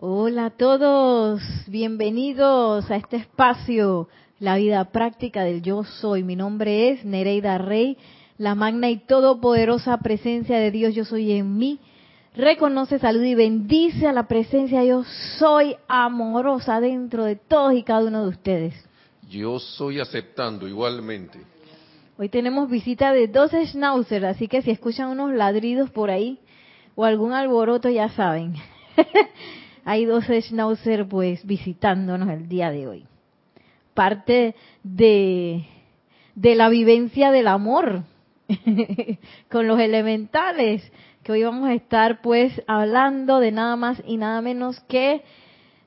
Hola a todos, bienvenidos a este espacio, la vida práctica del yo soy. Mi nombre es Nereida Rey, la magna y todopoderosa presencia de Dios yo soy en mí. Reconoce, saluda y bendice a la presencia yo soy amorosa dentro de todos y cada uno de ustedes. Yo soy aceptando igualmente. Hoy tenemos visita de dos schnauzers, así que si escuchan unos ladridos por ahí o algún alboroto ya saben. hay dos schnauzer pues visitándonos el día de hoy. Parte de, de la vivencia del amor con los elementales, que hoy vamos a estar pues hablando de nada más y nada menos que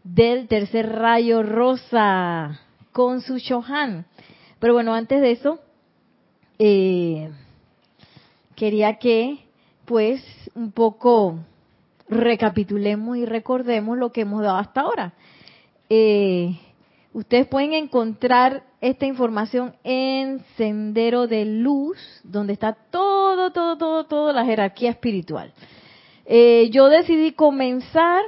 del tercer rayo rosa con su Shohan. Pero bueno, antes de eso, eh, quería que pues un poco recapitulemos y recordemos lo que hemos dado hasta ahora. Eh, ustedes pueden encontrar esta información en Sendero de Luz, donde está todo, todo, todo, todo la jerarquía espiritual. Eh, yo decidí comenzar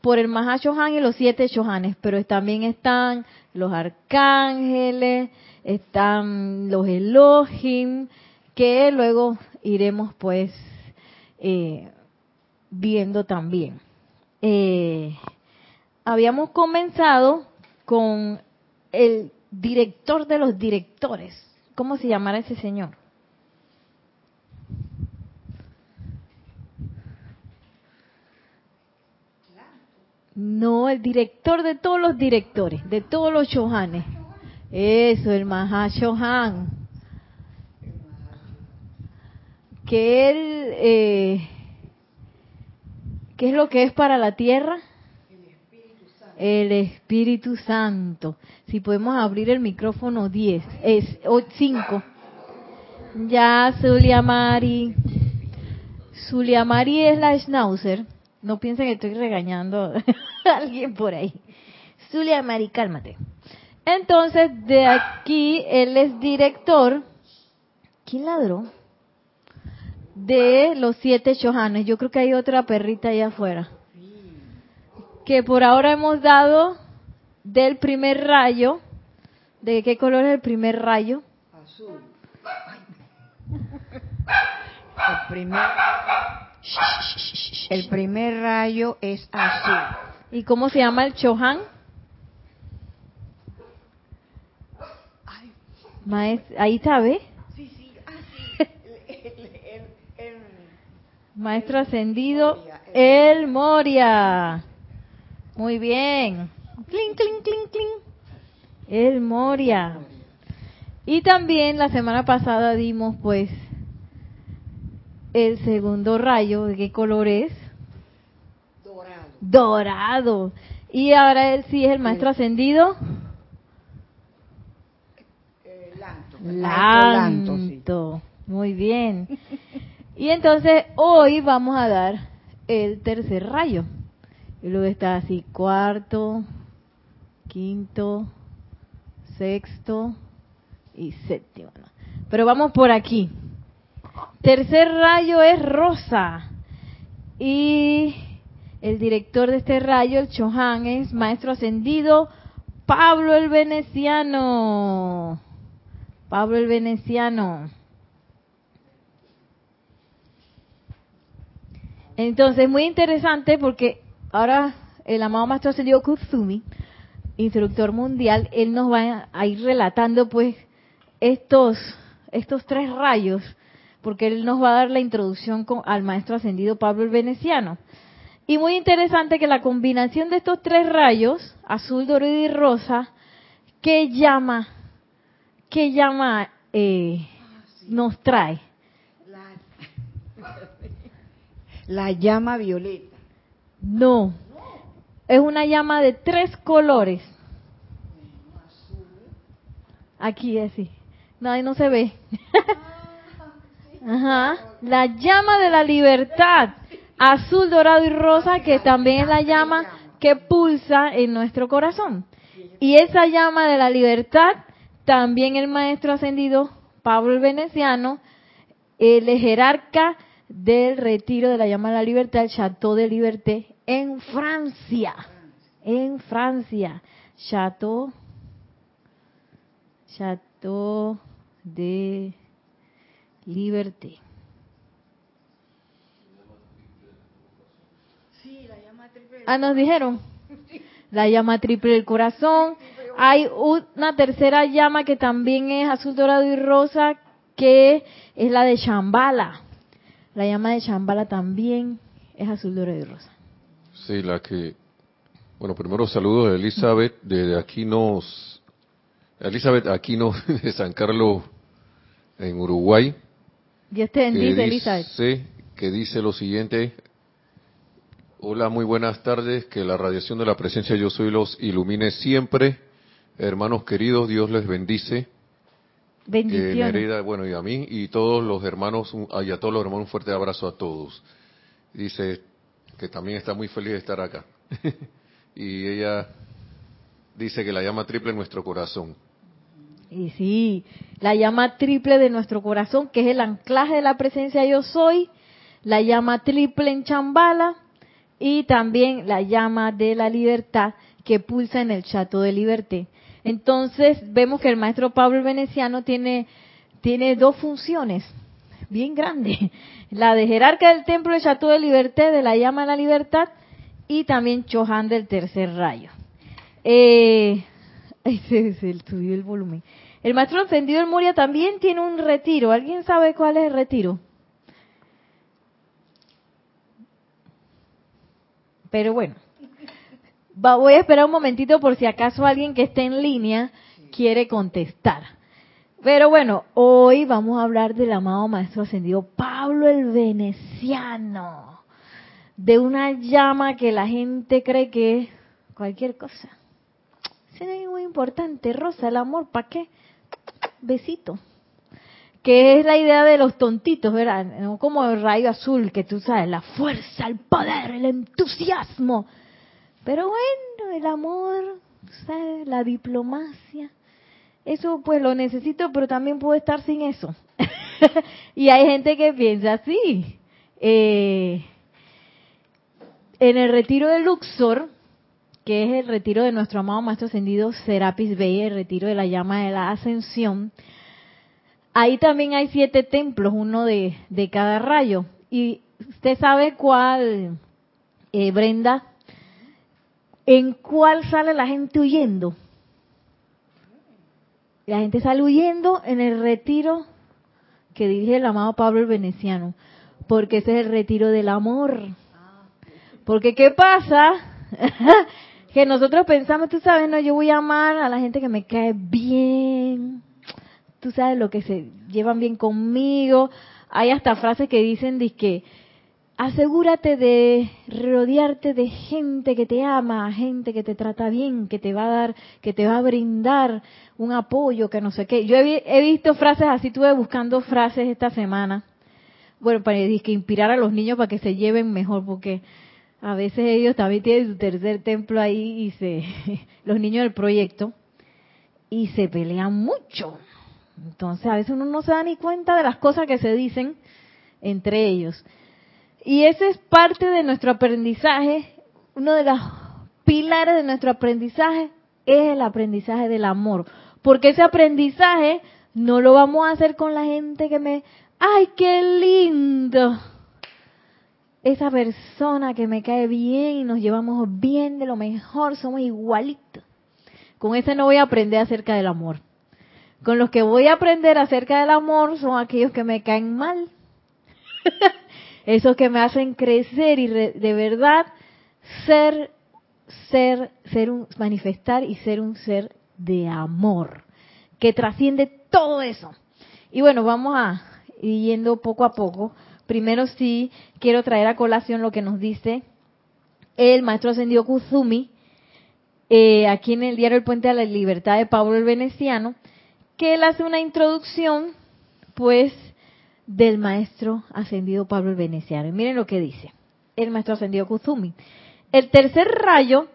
por el Mahashohan y los siete Shohanes, pero también están los arcángeles, están los Elohim, que luego iremos pues eh, viendo también. Eh, habíamos comenzado con el director de los directores. ¿Cómo se llamará ese señor? No, el director de todos los directores, de todos los Shohanes. Eso, el Mahashohan. Que él eh, ¿Qué es lo que es para la tierra? El Espíritu Santo. Si podemos abrir el micrófono 10, es 5. Ya, Zulia Mari. Zulia Mari es la Schnauzer. No piensen que estoy regañando a alguien por ahí. Zulia Mari, cálmate. Entonces, de aquí, él es director. ¿Quién ladró? De los siete chohanes. Yo creo que hay otra perrita allá afuera. Que por ahora hemos dado del primer rayo. ¿De qué color es el primer rayo? Azul. El primer, el primer rayo es azul. ¿Y cómo se llama el chohan? ahí está, ¿ves? Maestro ascendido, el Moria. Muy bien. Cling, cling, cling, cling. El Moria. Y también la semana pasada dimos pues el segundo rayo. ¿De qué color es? Dorado. Dorado. Y ahora él sí es el maestro ascendido. Eh, lanto. Lanto. Muy bien. Y entonces hoy vamos a dar el tercer rayo. Y luego está así, cuarto, quinto, sexto y séptimo. Pero vamos por aquí. Tercer rayo es rosa. Y el director de este rayo, el Chohan, es maestro ascendido Pablo el Veneciano. Pablo el Veneciano. Entonces, muy interesante porque ahora el amado Maestro Ascendido Kuzumi, instructor mundial, él nos va a ir relatando pues estos, estos tres rayos, porque él nos va a dar la introducción con, al Maestro Ascendido Pablo el Veneciano. Y muy interesante que la combinación de estos tres rayos, azul, dorado y rosa, ¿qué llama, qué llama eh, nos trae? La llama violeta. No, es una llama de tres colores. Aquí así. No, ahí no se ve. Ajá. La llama de la libertad, azul, dorado y rosa, que también es la llama que pulsa en nuestro corazón. Y esa llama de la libertad, también el maestro ascendido Pablo el Veneciano, el jerarca del retiro de la llama de la libertad, el Chateau de Liberté, en Francia. En Francia. Chateau, Chateau de Liberté. Ah, nos dijeron. La llama triple del corazón. Hay una tercera llama que también es azul, dorado y rosa, que es la de Chambala. La llama de Chambala también es azul, dorado y rosa. Sí, la que... Bueno, primero saludos a Elizabeth de Aquinos, Elizabeth Aquino de San Carlos en Uruguay. Dios te que bendice, Elizabeth. dice, que dice lo siguiente. Hola, muy buenas tardes. Que la radiación de la presencia Yo Soy los ilumine siempre. Hermanos queridos, Dios les bendice. Bendiciones. Nereida, bueno, y a mí y todos los hermanos, un- y a todos los hermanos, un fuerte abrazo a todos. Dice que también está muy feliz de estar acá. y ella dice que la llama triple en nuestro corazón. Y sí, la llama triple de nuestro corazón, que es el anclaje de la presencia yo soy, la llama triple en Chambala y también la llama de la libertad que pulsa en el chato de liberté. Entonces vemos que el maestro Pablo Veneciano tiene, tiene dos funciones bien grandes. La de jerarca del templo del chato de liberté, de la llama de la libertad, y también Chohan del tercer rayo. Eh, se, se subió el volumen. El maestro encendido del Moria también tiene un retiro. ¿Alguien sabe cuál es el retiro? Pero bueno, va- voy a esperar un momentito por si acaso alguien que esté en línea quiere contestar. Pero bueno, hoy vamos a hablar del amado maestro ascendido Pablo el Veneciano, de una llama que la gente cree que es cualquier cosa. Eso es muy importante, Rosa, el amor, ¿para qué? Besito. Que es la idea de los tontitos, ¿verdad? Como el rayo azul, que tú sabes, la fuerza, el poder, el entusiasmo. Pero bueno, el amor, ¿sabes? La diplomacia. Eso pues lo necesito, pero también puedo estar sin eso. y hay gente que piensa así. Eh, en el retiro de Luxor, que es el retiro de nuestro amado Maestro Ascendido Serapis Bey, el retiro de la llama de la ascensión, ahí también hay siete templos, uno de, de cada rayo. Y usted sabe cuál, eh, Brenda, en cuál sale la gente huyendo. La gente sale huyendo en el retiro que dirige el amado Pablo el Veneciano, porque ese es el retiro del amor. Porque ¿qué pasa? que nosotros pensamos, tú sabes, no, yo voy a amar a la gente que me cae bien, tú sabes lo que se llevan bien conmigo. Hay hasta frases que dicen que asegúrate de rodearte de gente que te ama, gente que te trata bien, que te va a dar, que te va a brindar un apoyo, que no sé qué. Yo he, vi- he visto frases así, estuve buscando frases esta semana. Bueno, para que inspirar a los niños para que se lleven mejor, porque a veces ellos también tienen su tercer templo ahí y se, los niños del proyecto, y se pelean mucho. Entonces a veces uno no se da ni cuenta de las cosas que se dicen entre ellos. Y ese es parte de nuestro aprendizaje, uno de los pilares de nuestro aprendizaje es el aprendizaje del amor. Porque ese aprendizaje no lo vamos a hacer con la gente que me, ay, qué lindo. Esa persona que me cae bien y nos llevamos bien de lo mejor, somos igualitos. Con ese no voy a aprender acerca del amor. Con los que voy a aprender acerca del amor son aquellos que me caen mal. Esos que me hacen crecer y re- de verdad ser, ser, ser un, manifestar y ser un ser de amor, que trasciende todo eso. Y bueno, vamos a ir yendo poco a poco. Primero sí quiero traer a colación lo que nos dice el maestro ascendido Kuzumi, eh, aquí en el diario El Puente a la Libertad de Pablo el Veneciano, que él hace una introducción, pues, del maestro ascendido Pablo el Veneciano. Y miren lo que dice el maestro ascendido Kuzumi. El tercer rayo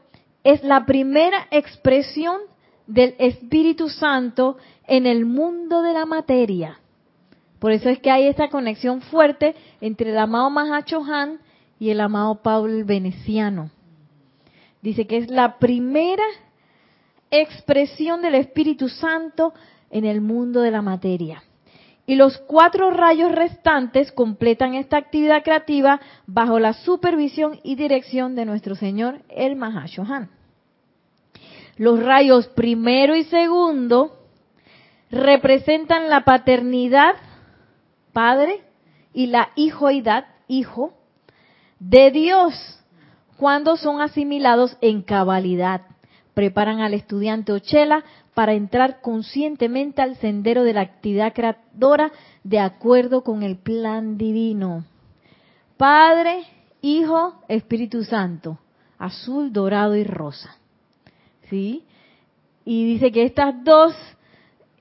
es la primera expresión del Espíritu Santo en el mundo de la materia. Por eso es que hay esta conexión fuerte entre el amado Mahacho Han y el amado Pablo el Veneciano. Dice que es la primera expresión del Espíritu Santo en el mundo de la materia. Y los cuatro rayos restantes completan esta actividad creativa bajo la supervisión y dirección de nuestro Señor el Mahashohan. Los rayos primero y segundo representan la paternidad, padre, y la hijoidad, hijo, de Dios, cuando son asimilados en cabalidad. Preparan al estudiante Ochela para entrar conscientemente al sendero de la actividad creadora de acuerdo con el plan divino. Padre, Hijo, Espíritu Santo, azul, dorado y rosa. ¿Sí? Y dice que estas dos,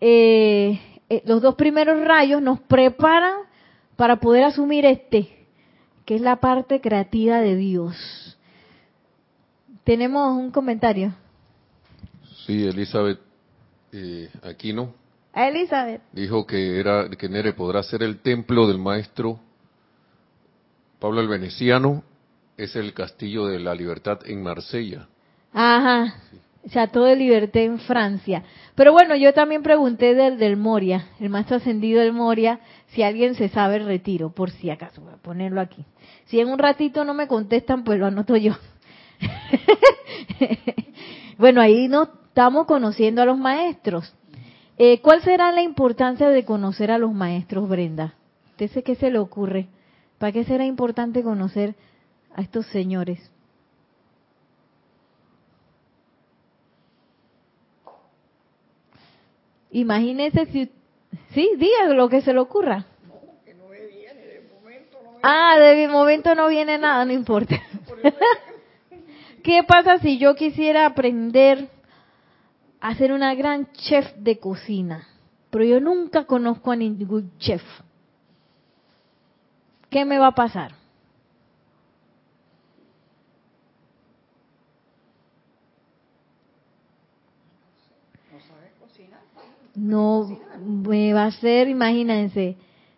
eh, eh, los dos primeros rayos nos preparan para poder asumir este, que es la parte creativa de Dios. Tenemos un comentario. Sí, Elizabeth eh, Aquino Elizabeth. dijo que era que Nere podrá ser el templo del maestro Pablo el Veneciano, es el castillo de la libertad en Marsella. Ajá. Chateau de Liberté en Francia. Pero bueno, yo también pregunté del, del Moria, el maestro ascendido del Moria, si alguien se sabe el retiro, por si acaso, voy a ponerlo aquí. Si en un ratito no me contestan, pues lo anoto yo. bueno, ahí nos estamos conociendo a los maestros. Eh, ¿Cuál será la importancia de conocer a los maestros, Brenda? ¿Usted qué se le ocurre? ¿Para qué será importante conocer a estos señores? Imagínese si... Sí, diga lo que se le ocurra. Ah, de momento no viene nada, no importa. ¿Qué pasa si yo quisiera aprender a ser una gran chef de cocina? Pero yo nunca conozco a ningún chef. ¿Qué me va a pasar? No, me va a ser, imagínense,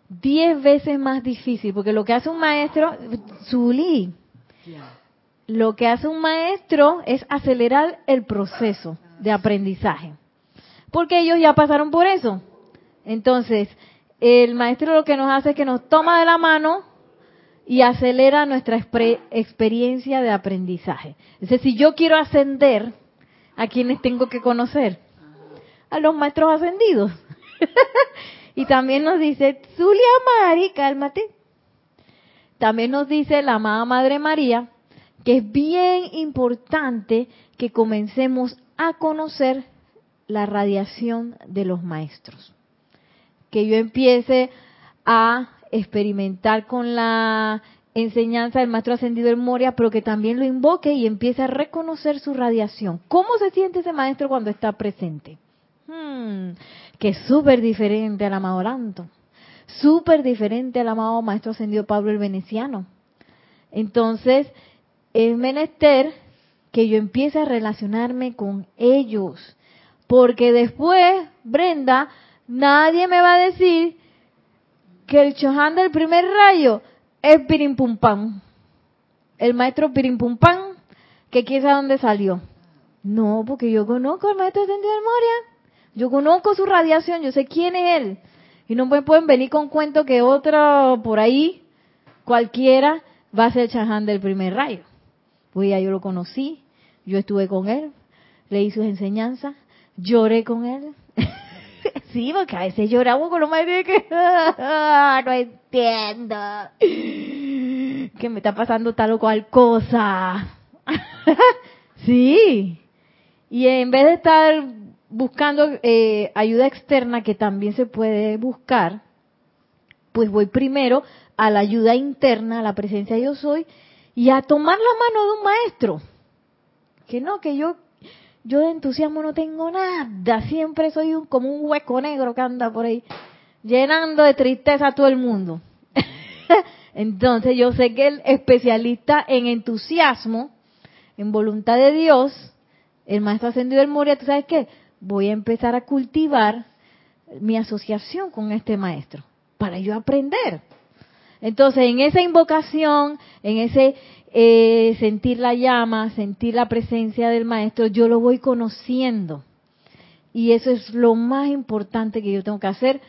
diez veces más difícil, porque lo que hace un maestro, Zuli, lo que hace un maestro es acelerar el proceso de aprendizaje, porque ellos ya pasaron por eso. Entonces, el maestro lo que nos hace es que nos toma de la mano y acelera nuestra experiencia de aprendizaje. Entonces, si yo quiero ascender, ¿a quienes tengo que conocer? A los maestros ascendidos. y también nos dice, Zulia Mari, cálmate. También nos dice la amada Madre María que es bien importante que comencemos a conocer la radiación de los maestros. Que yo empiece a experimentar con la enseñanza del maestro ascendido del Moria, pero que también lo invoque y empiece a reconocer su radiación. ¿Cómo se siente ese maestro cuando está presente? Hmm, que es súper diferente al amado Lanto, súper diferente al amado maestro ascendido Pablo el Veneciano. Entonces, es menester que yo empiece a relacionarme con ellos, porque después, Brenda, nadie me va a decir que el Chohan del primer rayo es Pirimpumpam. El maestro Pirimpumpam, que quién sabe dónde salió. No, porque yo conozco al maestro ascendido del Moria. Yo conozco su radiación, yo sé quién es él. Y no me pueden venir con cuento que otro por ahí, cualquiera, va a ser Chaján del primer rayo. Pues ya yo lo conocí, yo estuve con él, leí sus enseñanzas, lloré con él. sí, porque a veces lloramos con los maestros que no entiendo que me está pasando tal o cual cosa. sí. Y en vez de estar buscando eh, ayuda externa que también se puede buscar, pues voy primero a la ayuda interna, a la presencia yo soy, y a tomar la mano de un maestro. Que no, que yo, yo de entusiasmo no tengo nada, siempre soy un, como un hueco negro que anda por ahí, llenando de tristeza a todo el mundo. Entonces yo sé que el especialista en entusiasmo, en voluntad de Dios, el maestro ascendido del Moria, ¿tú sabes qué? voy a empezar a cultivar mi asociación con este maestro, para yo aprender. Entonces, en esa invocación, en ese eh, sentir la llama, sentir la presencia del maestro, yo lo voy conociendo. Y eso es lo más importante que yo tengo que hacer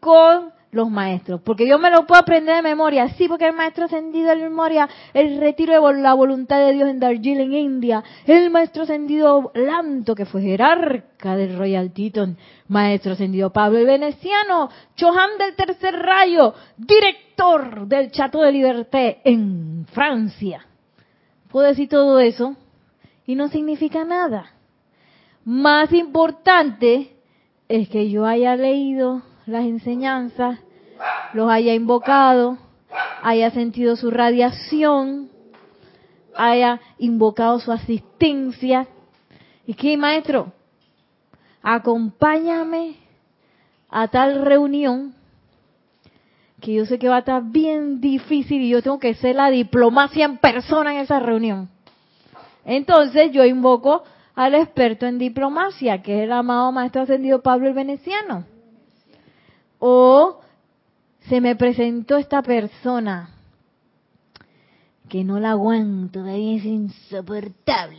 con los maestros, porque yo me lo puedo aprender de memoria, sí, porque el maestro ascendido de memoria, el retiro de la voluntad de Dios en Darjeeling, India, el maestro ascendido Lanto, que fue jerarca del Royal Teton, maestro ascendido Pablo el Veneciano, Chohan del Tercer Rayo, director del Chateau de Liberté en Francia. Puedo decir todo eso y no significa nada. Más importante es que yo haya leído las enseñanzas, los haya invocado, haya sentido su radiación, haya invocado su asistencia. ¿Y qué, maestro? Acompáñame a tal reunión que yo sé que va a estar bien difícil y yo tengo que ser la diplomacia en persona en esa reunión. Entonces yo invoco al experto en diplomacia, que es el amado maestro ascendido Pablo el Veneciano. O se me presentó esta persona que no la aguanto, es insoportable.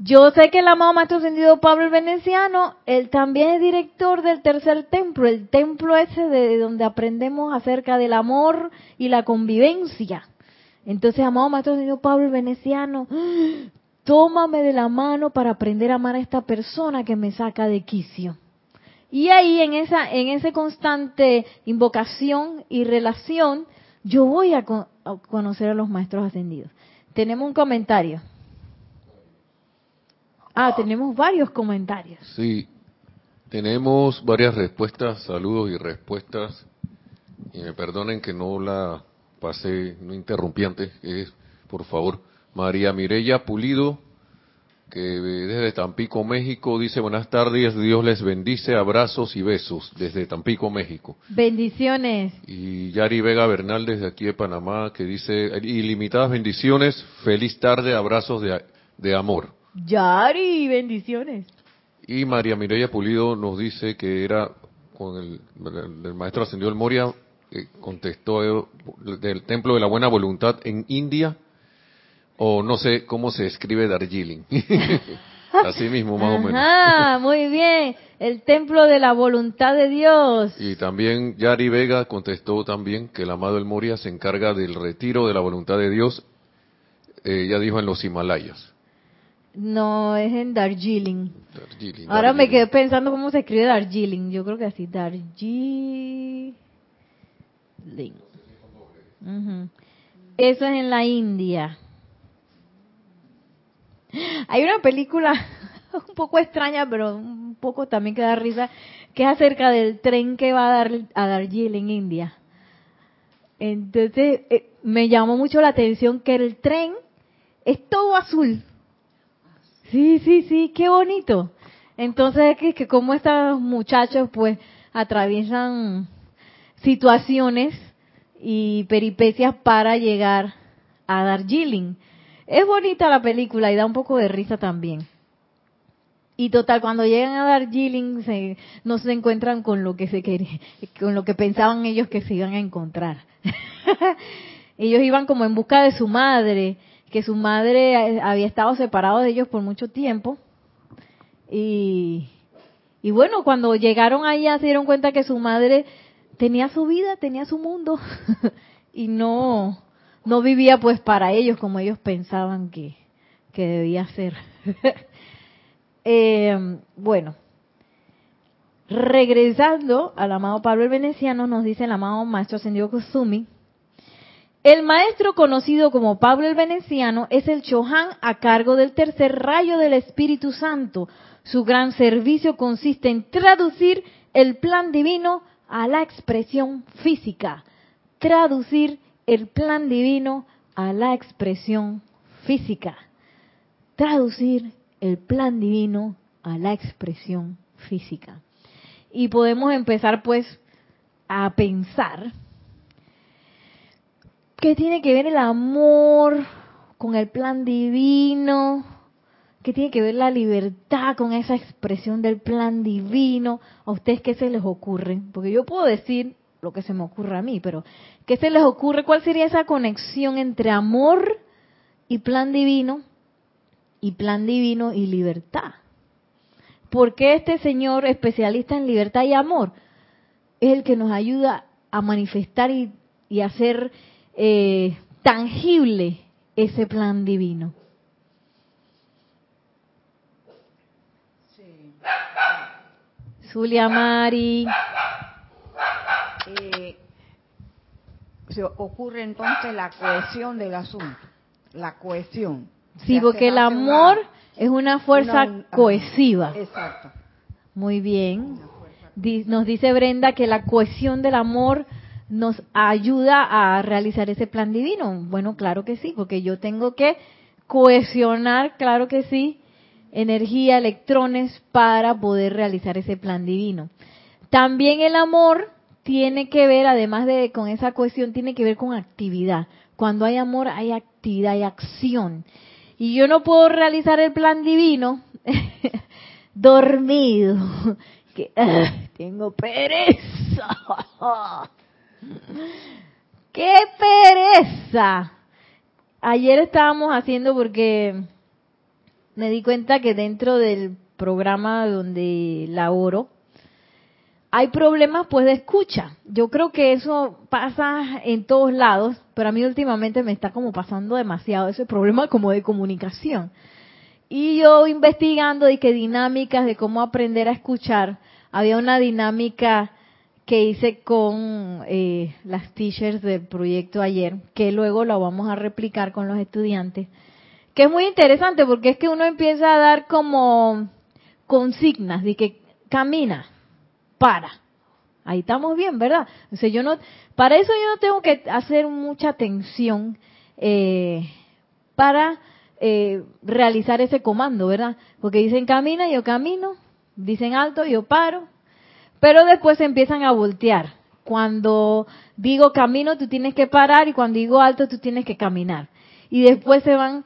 Yo sé que el amado Maestro Ascendido Pablo el Veneciano, él también es director del tercer templo, el templo ese de donde aprendemos acerca del amor y la convivencia. Entonces, amado Maestro Ascendido Pablo el Veneciano, tómame de la mano para aprender a amar a esta persona que me saca de quicio. Y ahí en esa en ese constante invocación y relación, yo voy a, a conocer a los maestros ascendidos. Tenemos un comentario. Ah, tenemos varios comentarios. Sí, tenemos varias respuestas, saludos y respuestas. Y me perdonen que no la pasé, no interrumpí antes, es, por favor, María Mireya Pulido, que desde Tampico, México, dice buenas tardes, Dios les bendice, abrazos y besos desde Tampico, México. Bendiciones. Y Yari Vega Bernal desde aquí de Panamá, que dice ilimitadas bendiciones, feliz tarde, abrazos de, de amor. Yari, bendiciones. Y María Mireya Pulido nos dice que era con el, el maestro ascendió el Moria, eh, contestó eh, del Templo de la Buena Voluntad en India, o no sé cómo se escribe Darjeeling. Así mismo, más o menos. Ah, muy bien. El templo de la voluntad de Dios. Y también Yari Vega contestó también que el amado El Moria se encarga del retiro de la voluntad de Dios, eh, ya dijo en los Himalayas. No, es en Darjeeling. Darjeeling, Ahora me quedé pensando cómo se escribe Darjeeling. Yo creo que así, Darjeeling. Ujú. Eso es en la India. Hay una película un poco extraña, pero un poco también que da risa, que es acerca del tren que va a, dar, a Darjeeling, India. Entonces, eh, me llamó mucho la atención que el tren es todo azul. Sí, sí, sí, qué bonito. Entonces, que, que como estos muchachos pues atraviesan situaciones y peripecias para llegar a Darjeeling. Es bonita la película y da un poco de risa también. Y total, cuando llegan a Darjeeling se, no se encuentran con lo que se quería, con lo que pensaban ellos que se iban a encontrar. ellos iban como en busca de su madre, que su madre había estado separado de ellos por mucho tiempo. Y, y bueno, cuando llegaron allá se dieron cuenta que su madre tenía su vida, tenía su mundo y no no vivía pues para ellos como ellos pensaban que, que debía ser. eh, bueno, regresando al amado Pablo el Veneciano, nos dice el amado Maestro Ascendido Kusumi, el maestro conocido como Pablo el Veneciano es el Chohan a cargo del tercer rayo del Espíritu Santo. Su gran servicio consiste en traducir el plan divino a la expresión física. Traducir el plan divino a la expresión física. Traducir el plan divino a la expresión física. Y podemos empezar pues a pensar qué tiene que ver el amor con el plan divino, ¿Qué tiene que ver la libertad con esa expresión del plan divino? ¿A ustedes qué se les ocurre? Porque yo puedo decir lo que se me ocurre a mí, pero ¿qué se les ocurre? ¿Cuál sería esa conexión entre amor y plan divino? Y plan divino y libertad. ¿Por qué este señor especialista en libertad y amor es el que nos ayuda a manifestar y, y hacer eh, tangible ese plan divino? Zulia Mari. Eh, se ocurre entonces la cohesión del asunto, la cohesión. Sí, porque el amor una- es una fuerza una- cohesiva. Exacto. Muy bien. Nos dice Brenda que la cohesión del amor nos ayuda a realizar ese plan divino. Bueno, claro que sí, porque yo tengo que cohesionar, claro que sí, energía, electrones para poder realizar ese plan divino. También el amor tiene que ver, además de con esa cohesión, tiene que ver con actividad. Cuando hay amor hay actividad, hay acción. Y yo no puedo realizar el plan divino dormido. Que, tengo pereza. ¡Qué pereza! Ayer estábamos haciendo porque me di cuenta que dentro del programa donde laboro hay problemas pues de escucha. Yo creo que eso pasa en todos lados, pero a mí últimamente me está como pasando demasiado ese problema como de comunicación. Y yo investigando de qué dinámicas de cómo aprender a escuchar, había una dinámica que hice con eh, las teachers del proyecto ayer, que luego lo vamos a replicar con los estudiantes, que es muy interesante porque es que uno empieza a dar como consignas de que camina, para. Ahí estamos bien, ¿verdad? O sea, yo no, para eso yo no tengo que hacer mucha atención eh, para eh, realizar ese comando, ¿verdad? Porque dicen camina, yo camino, dicen alto, yo paro, pero después empiezan a voltear. Cuando digo camino, tú tienes que parar y cuando digo alto, tú tienes que caminar. Y después se van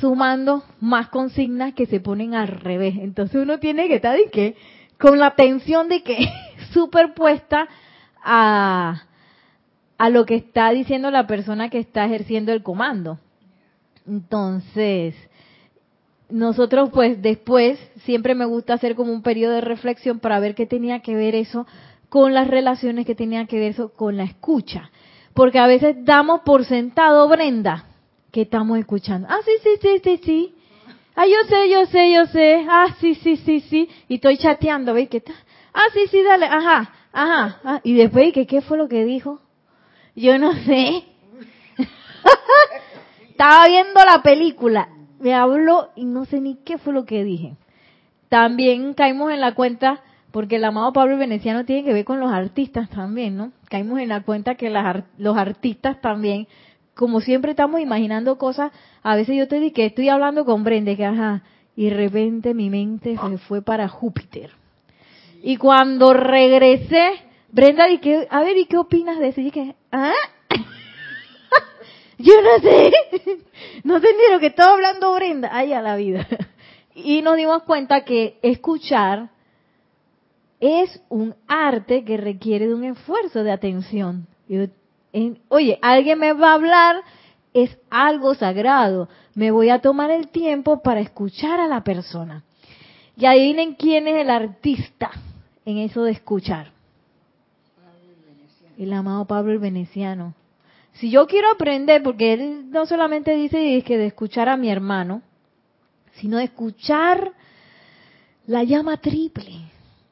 sumando más consignas que se ponen al revés. Entonces uno tiene que estar de que con la atención de que superpuesta a a lo que está diciendo la persona que está ejerciendo el comando. Entonces, nosotros pues después siempre me gusta hacer como un periodo de reflexión para ver qué tenía que ver eso con las relaciones, qué tenía que ver eso con la escucha. Porque a veces damos por sentado, Brenda, que estamos escuchando. Ah, sí, sí, sí, sí, sí. Ah, yo sé, yo sé, yo sé. Ah, sí, sí, sí, sí. Y estoy chateando, ¿veis? ¿Qué tal? Ah, sí, sí, dale. Ajá, ajá. Ah, y después, ¿qué, ¿qué fue lo que dijo? Yo no sé. Estaba viendo la película. Me habló y no sé ni qué fue lo que dije. También caímos en la cuenta, porque el amado Pablo Veneciano tiene que ver con los artistas también, ¿no? Caímos en la cuenta que las los artistas también, como siempre estamos imaginando cosas, a veces yo te dije que estoy hablando con Brenda, que ajá, y de repente mi mente se fue para Júpiter. Y cuando regresé, Brenda dije, a ver, ¿y qué opinas de eso? Y dije, ¿ah? Yo no sé, no sé ni lo que estaba hablando Brenda, ay a la vida. Y nos dimos cuenta que escuchar es un arte que requiere de un esfuerzo de atención. En- oye, alguien me va a hablar, es algo sagrado. Me voy a tomar el tiempo para escuchar a la persona. Y adivinen quién es el artista en eso de escuchar. El amado Pablo el Veneciano. Si yo quiero aprender, porque él no solamente dice que de escuchar a mi hermano, sino de escuchar la llama triple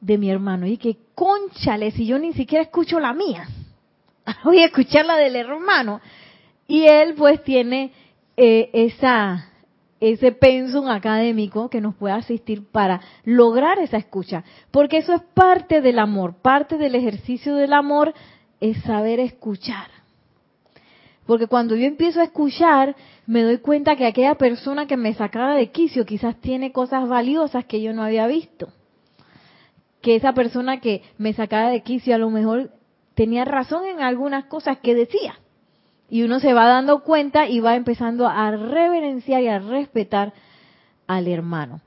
de mi hermano. Y que, conchale, si yo ni siquiera escucho la mía, voy a escuchar la del hermano. Y él pues tiene eh, esa ese pensum académico que nos pueda asistir para lograr esa escucha, porque eso es parte del amor, parte del ejercicio del amor es saber escuchar. Porque cuando yo empiezo a escuchar, me doy cuenta que aquella persona que me sacaba de quicio quizás tiene cosas valiosas que yo no había visto. Que esa persona que me sacaba de quicio a lo mejor tenía razón en algunas cosas que decía. Y uno se va dando cuenta y va empezando a reverenciar y a respetar al hermano.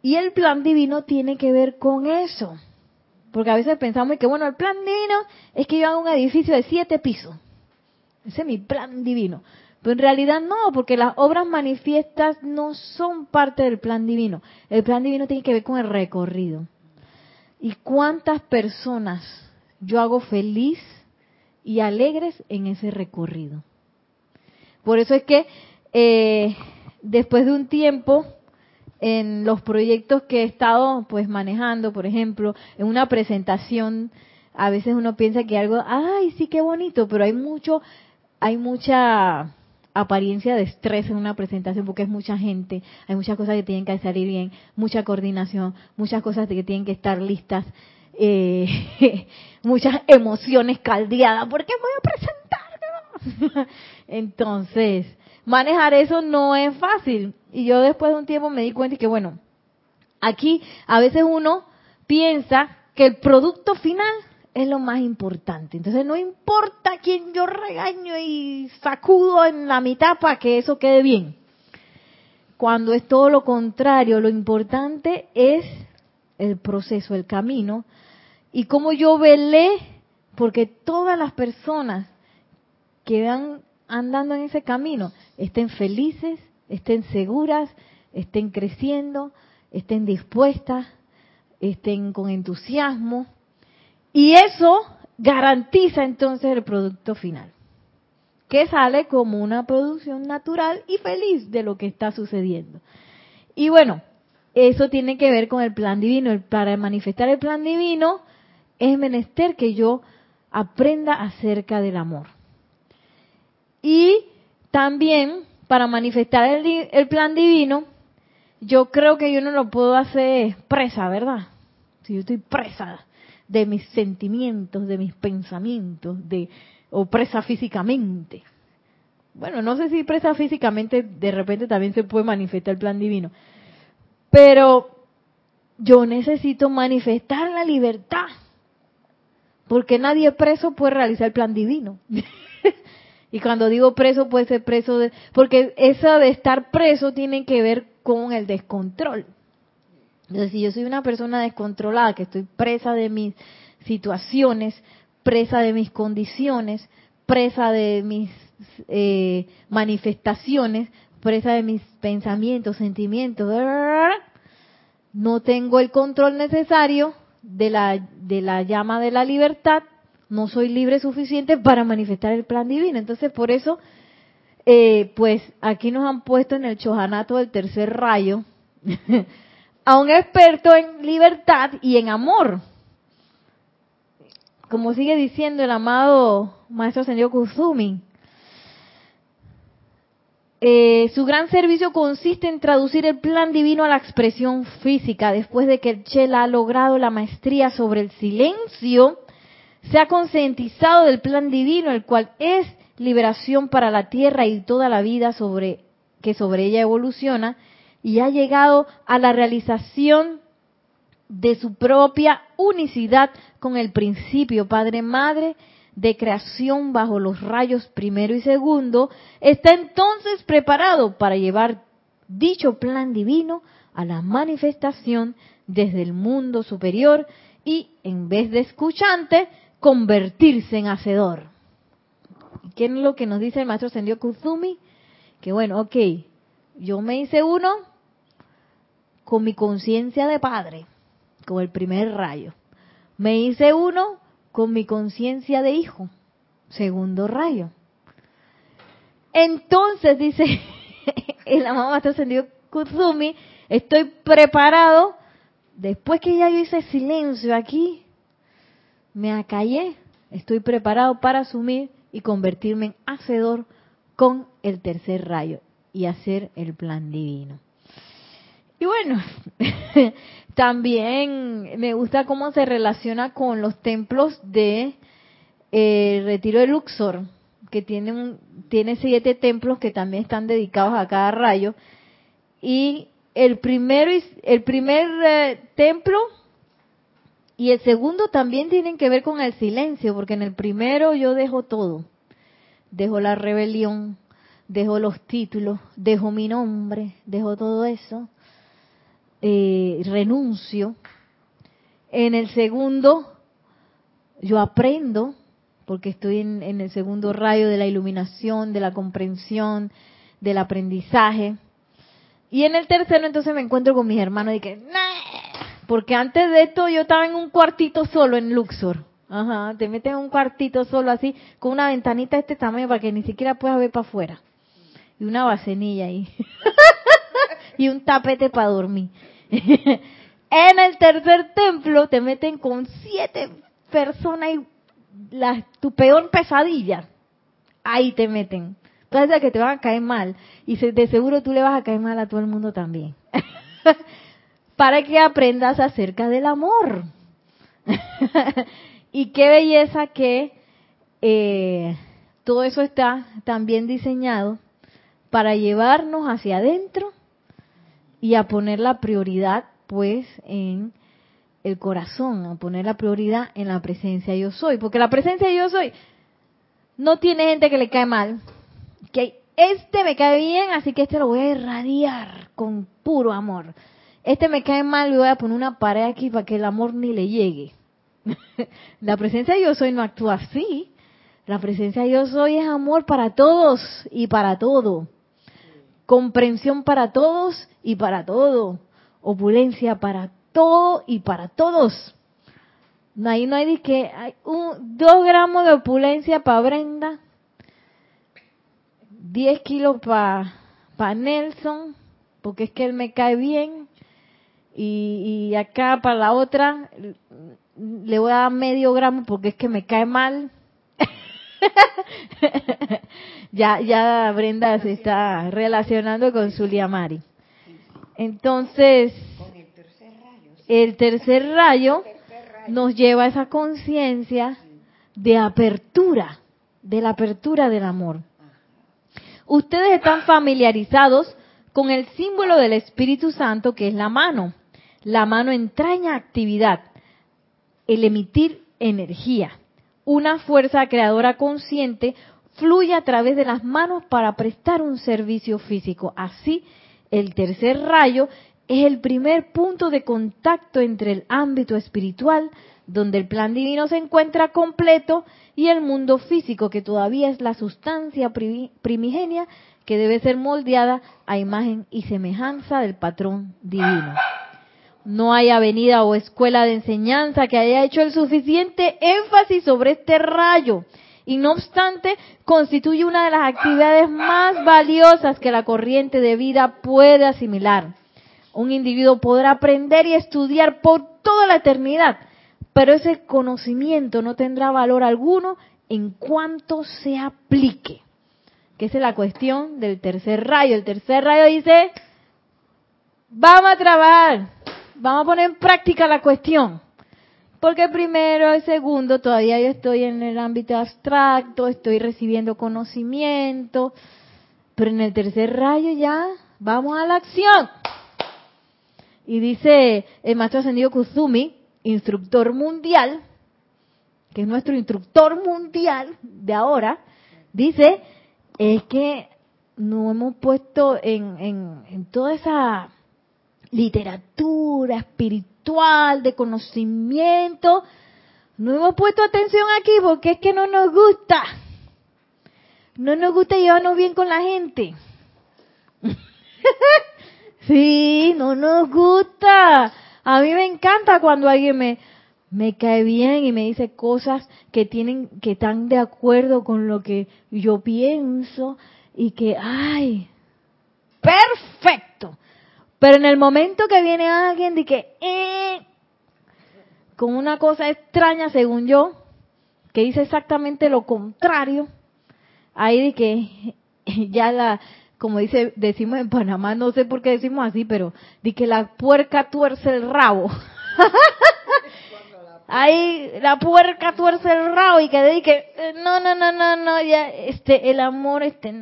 Y el plan divino tiene que ver con eso. Porque a veces pensamos que, bueno, el plan divino es que yo haga un edificio de siete pisos. Ese es mi plan divino. Pero en realidad no, porque las obras manifiestas no son parte del plan divino. El plan divino tiene que ver con el recorrido. ¿Y cuántas personas yo hago feliz y alegres en ese recorrido? Por eso es que eh, después de un tiempo en los proyectos que he estado pues manejando, por ejemplo, en una presentación, a veces uno piensa que algo, ay, sí, qué bonito, pero hay mucho, hay mucha apariencia de estrés en una presentación porque es mucha gente, hay muchas cosas que tienen que salir bien, mucha coordinación, muchas cosas que tienen que estar listas, eh, muchas emociones caldeadas, porque voy a presentar. Entonces, manejar eso no es fácil. Y yo después de un tiempo me di cuenta que, bueno, aquí a veces uno piensa que el producto final es lo más importante. Entonces no importa quién yo regaño y sacudo en la mitad para que eso quede bien. Cuando es todo lo contrario, lo importante es el proceso, el camino y cómo yo velé porque todas las personas que van andando en ese camino estén felices, estén seguras, estén creciendo, estén dispuestas, estén con entusiasmo. Y eso garantiza entonces el producto final, que sale como una producción natural y feliz de lo que está sucediendo. Y bueno, eso tiene que ver con el plan divino. Para manifestar el plan divino es menester que yo aprenda acerca del amor. Y también para manifestar el, plan divino, yo creo que yo no lo puedo hacer presa, ¿verdad? Si yo estoy presa de mis sentimientos, de mis pensamientos, de o presa físicamente. Bueno, no sé si presa físicamente de repente también se puede manifestar el plan divino. Pero yo necesito manifestar la libertad. Porque nadie preso puede realizar el plan divino. Y cuando digo preso, puede ser preso de... Porque eso de estar preso tiene que ver con el descontrol. Entonces, si yo soy una persona descontrolada, que estoy presa de mis situaciones, presa de mis condiciones, presa de mis eh, manifestaciones, presa de mis pensamientos, sentimientos, no tengo el control necesario de la, de la llama de la libertad no soy libre suficiente para manifestar el plan divino. Entonces, por eso, eh, pues aquí nos han puesto en el chojanato del tercer rayo a un experto en libertad y en amor. Como sigue diciendo el amado Maestro Sendio Kuzumi, eh, su gran servicio consiste en traducir el plan divino a la expresión física. Después de que el Chela ha logrado la maestría sobre el silencio, se ha concientizado del plan divino, el cual es liberación para la tierra y toda la vida sobre que sobre ella evoluciona y ha llegado a la realización de su propia unicidad con el principio Padre Madre de creación bajo los rayos primero y segundo, está entonces preparado para llevar dicho plan divino a la manifestación desde el mundo superior y en vez de escuchante convertirse en hacedor. ¿Qué es lo que nos dice el maestro Sendio Kuzumi? Que bueno, ok, yo me hice uno con mi conciencia de padre, como el primer rayo. Me hice uno con mi conciencia de hijo, segundo rayo. Entonces, dice el amado maestro Sendio Kuzumi, estoy preparado, después que ya yo hice silencio aquí, me acallé, estoy preparado para asumir y convertirme en hacedor con el tercer rayo y hacer el plan divino. Y bueno, también me gusta cómo se relaciona con los templos de eh, Retiro de Luxor, que tiene, tiene siete templos que también están dedicados a cada rayo. Y el, primero, el primer eh, templo y el segundo también tiene que ver con el silencio, porque en el primero yo dejo todo. Dejo la rebelión, dejo los títulos, dejo mi nombre, dejo todo eso, eh, renuncio. En el segundo, yo aprendo, porque estoy en, el segundo rayo de la iluminación, de la comprensión, del aprendizaje. Y en el tercero, entonces me encuentro con mis hermanos y que, porque antes de esto yo estaba en un cuartito solo en Luxor. Ajá, te metes en un cuartito solo así, con una ventanita de este tamaño para que ni siquiera puedas ver para afuera. Y una bacenilla ahí. y un tapete para dormir. en el tercer templo te meten con siete personas y la, tu peor pesadilla. Ahí te meten. Entonces que te van a caer mal. Y de seguro tú le vas a caer mal a todo el mundo también. para que aprendas acerca del amor. y qué belleza que eh, todo eso está también diseñado para llevarnos hacia adentro y a poner la prioridad pues en el corazón, a poner la prioridad en la presencia yo soy, porque la presencia yo soy no tiene gente que le cae mal, que este me cae bien, así que este lo voy a irradiar con puro amor este me cae mal, y voy a poner una pared aquí para que el amor ni le llegue. la presencia yo soy no actúa así. La presencia yo soy es amor para todos y para todo. Comprensión para todos y para todo. Opulencia para todo y para todos. Ahí no hay que hay un, dos gramos de opulencia para Brenda, diez kilos para pa Nelson, porque es que él me cae bien, y, acá para la otra le voy a dar medio gramo porque es que me cae mal. ya, ya Brenda se está relacionando con Zulia Mari. Entonces, el tercer rayo nos lleva a esa conciencia de apertura, de la apertura del amor. Ustedes están familiarizados con el símbolo del Espíritu Santo que es la mano. La mano entraña actividad, el emitir energía. Una fuerza creadora consciente fluye a través de las manos para prestar un servicio físico. Así, el tercer rayo es el primer punto de contacto entre el ámbito espiritual, donde el plan divino se encuentra completo, y el mundo físico, que todavía es la sustancia primigenia que debe ser moldeada a imagen y semejanza del patrón divino no hay avenida o escuela de enseñanza que haya hecho el suficiente énfasis sobre este rayo. Y no obstante, constituye una de las actividades más valiosas que la corriente de vida puede asimilar. Un individuo podrá aprender y estudiar por toda la eternidad, pero ese conocimiento no tendrá valor alguno en cuanto se aplique. Que esa es la cuestión del tercer rayo. El tercer rayo dice, vamos a trabajar, vamos a poner en práctica la cuestión. Porque primero y segundo todavía yo estoy en el ámbito abstracto, estoy recibiendo conocimiento, pero en el tercer rayo ya vamos a la acción. Y dice el maestro ascendido Kuzumi, instructor mundial, que es nuestro instructor mundial de ahora, dice, es que no hemos puesto en, en, en toda esa literatura espiritual, de conocimiento. No hemos puesto atención aquí porque es que no nos gusta. No nos gusta llevarnos bien con la gente. sí, no nos gusta. A mí me encanta cuando alguien me, me cae bien y me dice cosas que tienen, que están de acuerdo con lo que yo pienso y que, ay, perfecto. Pero en el momento que viene alguien de que, eh, con una cosa extraña según yo, que dice exactamente lo contrario, ahí de que ya la, como dice, decimos en Panamá, no sé por qué decimos así, pero de que la puerca tuerce el rabo. ahí la puerca tuerce el rabo y que de que, no, no, no, no, no, ya, este, el amor, este,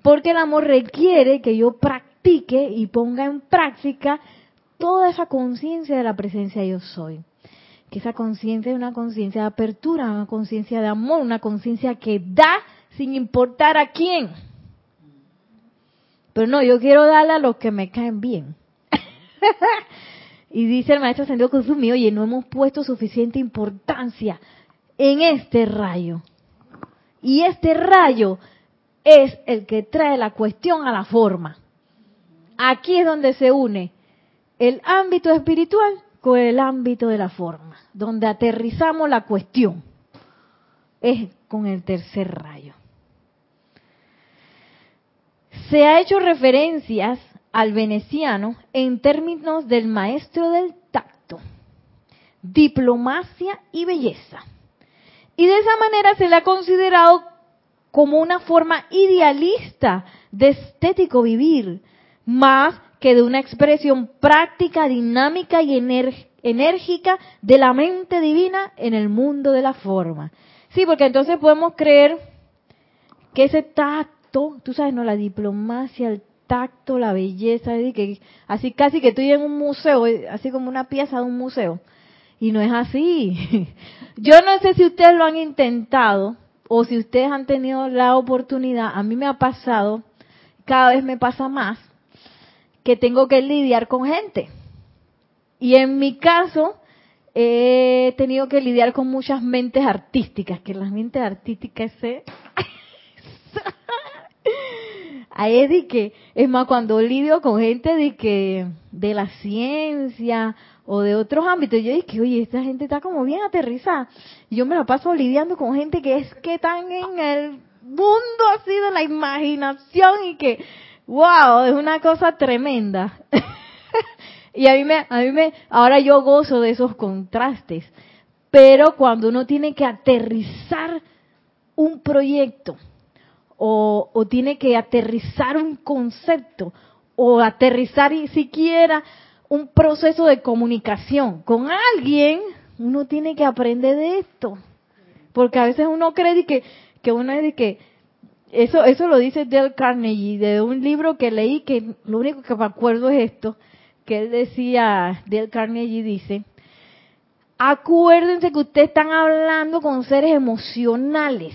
porque el amor requiere que yo practique y ponga en práctica toda esa conciencia de la presencia yo soy. Que esa conciencia es una conciencia de apertura, una conciencia de amor, una conciencia que da sin importar a quién. Pero no, yo quiero darle a los que me caen bien. y dice el maestro Ascendido Kusumi, oye, no hemos puesto suficiente importancia en este rayo. Y este rayo es el que trae la cuestión a la forma. Aquí es donde se une el ámbito espiritual con el ámbito de la forma, donde aterrizamos la cuestión. Es con el tercer rayo. Se ha hecho referencias al veneciano en términos del maestro del tacto, diplomacia y belleza. Y de esa manera se le ha considerado como una forma idealista de estético vivir, más que de una expresión práctica, dinámica y enérgica de la mente divina en el mundo de la forma. Sí, porque entonces podemos creer que ese tacto, tú sabes, no, la diplomacia, el tacto, la belleza, así casi que estoy en un museo, así como una pieza de un museo. Y no es así. Yo no sé si ustedes lo han intentado o si ustedes han tenido la oportunidad, a mí me ha pasado, cada vez me pasa más, que tengo que lidiar con gente. Y en mi caso, he tenido que lidiar con muchas mentes artísticas, que las mentes artísticas se... Ahí es que, es más, cuando lidio con gente de que, de la ciencia o de otros ámbitos, yo dije, oye, esta gente está como bien aterrizada. Y yo me la paso lidiando con gente que es que están en el mundo así de la imaginación y que, wow, es una cosa tremenda. y a mí me, a mí me, ahora yo gozo de esos contrastes. Pero cuando uno tiene que aterrizar un proyecto, o, tiene que aterrizar un concepto, o aterrizar siquiera un proceso de comunicación con alguien, uno tiene que aprender de esto. Porque a veces uno cree que, que uno es de que, eso, eso lo dice Dale Carnegie, de un libro que leí, que lo único que me acuerdo es esto, que él decía, Dale Carnegie dice, acuérdense que ustedes están hablando con seres emocionales,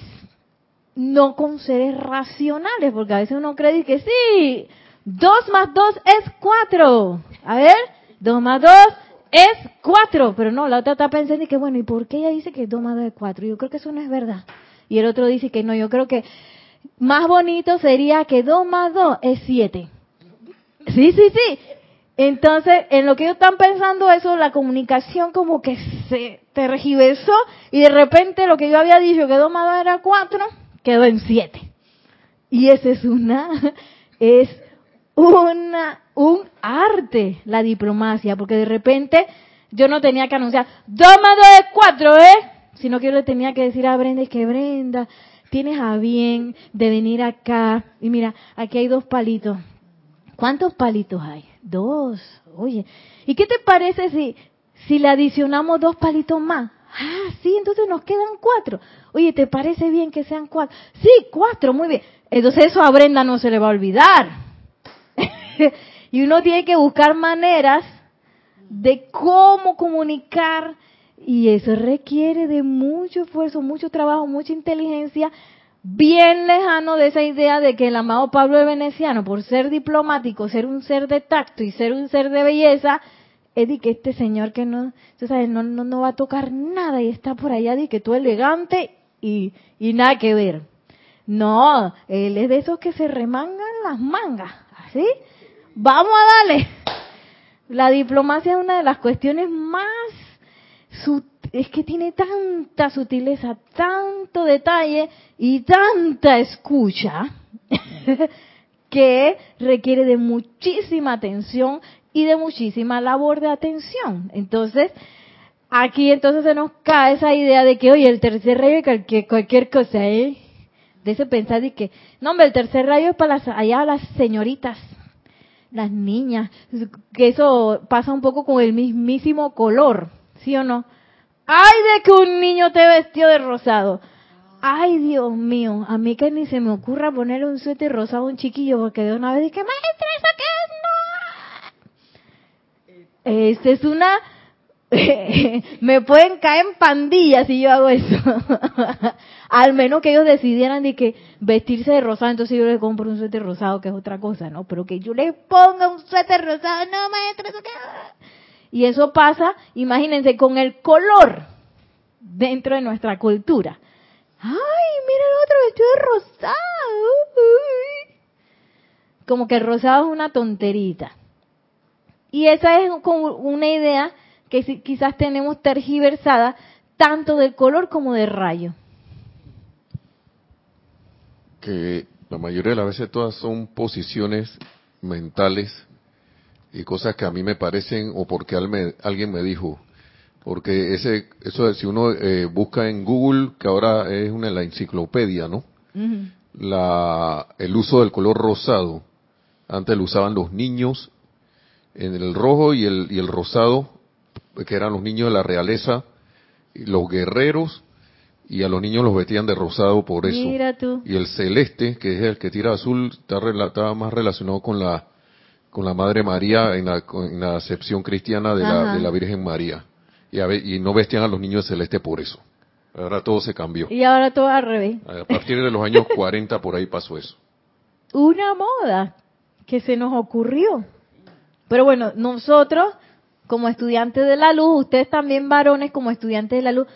no con seres racionales, porque a veces uno cree que sí, Dos más dos es cuatro. A ver, dos más dos es cuatro. Pero no, la otra está pensando y que bueno, ¿y por qué ella dice que dos más dos es cuatro? Yo creo que eso no es verdad. Y el otro dice que no, yo creo que más bonito sería que dos más dos es siete. Sí, sí, sí. Entonces, en lo que ellos están pensando eso, la comunicación como que se tergiversó y de repente lo que yo había dicho que dos más dos era cuatro, quedó en siete. Y esa es una, es una, un arte la diplomacia, porque de repente yo no tenía que anunciar, dos más dos es cuatro, ¿eh? Sino que yo le tenía que decir a Brenda, que Brenda, tienes a bien de venir acá. Y mira, aquí hay dos palitos. ¿Cuántos palitos hay? Dos. Oye, ¿y qué te parece si, si le adicionamos dos palitos más? Ah, sí, entonces nos quedan cuatro. Oye, ¿te parece bien que sean cuatro? Sí, cuatro, muy bien. Entonces eso a Brenda no se le va a olvidar. y uno tiene que buscar maneras de cómo comunicar y eso requiere de mucho esfuerzo, mucho trabajo, mucha inteligencia, bien lejano de esa idea de que el amado Pablo de Veneciano, por ser diplomático, ser un ser de tacto y ser un ser de belleza, es de que este señor que no, sabes, no, no, no va a tocar nada y está por allá de que tú elegante y, y nada que ver. No, él es de esos que se remangan las mangas, ¿así? Vamos a darle. La diplomacia es una de las cuestiones más es que tiene tanta sutileza, tanto detalle y tanta escucha que requiere de muchísima atención y de muchísima labor de atención. Entonces, aquí entonces se nos cae esa idea de que, oye, el tercer rayo que cualquier cosa, ¿eh? De ese pensar de que, no, hombre, el tercer rayo es para las, allá las señoritas, las niñas, que eso pasa un poco con el mismísimo color, ¿sí o no? ¡Ay de que un niño te vestió de rosado! ¡Ay, Dios mío! A mí que ni se me ocurra ponerle un suéter rosado a un chiquillo, porque de una vez dije, maestra, ¿eso qué es? ¡No! Esta es una me pueden caer en pandillas si yo hago eso. Al menos que ellos decidieran de que vestirse de rosado, entonces yo les compro un suéter rosado, que es otra cosa, ¿no? Pero que yo les ponga un suéter rosado, no, maestra, eso Y eso pasa, imagínense, con el color dentro de nuestra cultura. ¡Ay, mira el otro vestido de rosado! Como que el rosado es una tonterita. Y esa es como una idea que quizás tenemos tergiversada tanto del color como del rayo. Que la mayoría de las veces todas son posiciones mentales y cosas que a mí me parecen o porque alguien me dijo. Porque ese, eso si uno eh, busca en Google, que ahora es una la enciclopedia, ¿no? la, el uso del color rosado. Antes lo usaban los niños en el rojo y el, y el rosado que eran los niños de la realeza, los guerreros, y a los niños los vestían de rosado por eso. Y el celeste, que es el que tira azul, está, estaba más relacionado con la con la Madre María en la, en la acepción cristiana de la, de la, Virgen María. Y, y, no vestían a los niños de celeste por eso. Ahora todo se cambió. Y ahora todo al revés. A partir de los años 40 por ahí pasó eso. Una moda que se nos ocurrió. Pero bueno, nosotros como estudiantes de la luz, ustedes también varones como estudiantes de la luz.